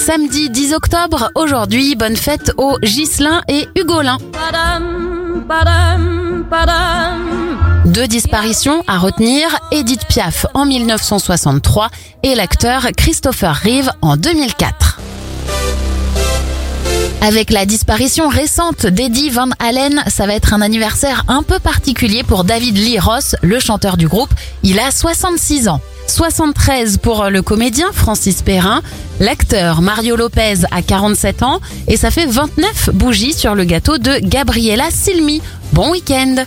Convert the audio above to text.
Samedi 10 octobre, aujourd'hui, bonne fête aux Ghislain et Hugolin. Deux disparitions à retenir, Edith Piaf en 1963 et l'acteur Christopher Reeve en 2004. Avec la disparition récente d'Eddie Van Halen, ça va être un anniversaire un peu particulier pour David Lee Ross, le chanteur du groupe. Il a 66 ans. 73 pour le comédien Francis Perrin, l'acteur Mario Lopez a 47 ans et ça fait 29 bougies sur le gâteau de Gabriela Silmi. Bon week-end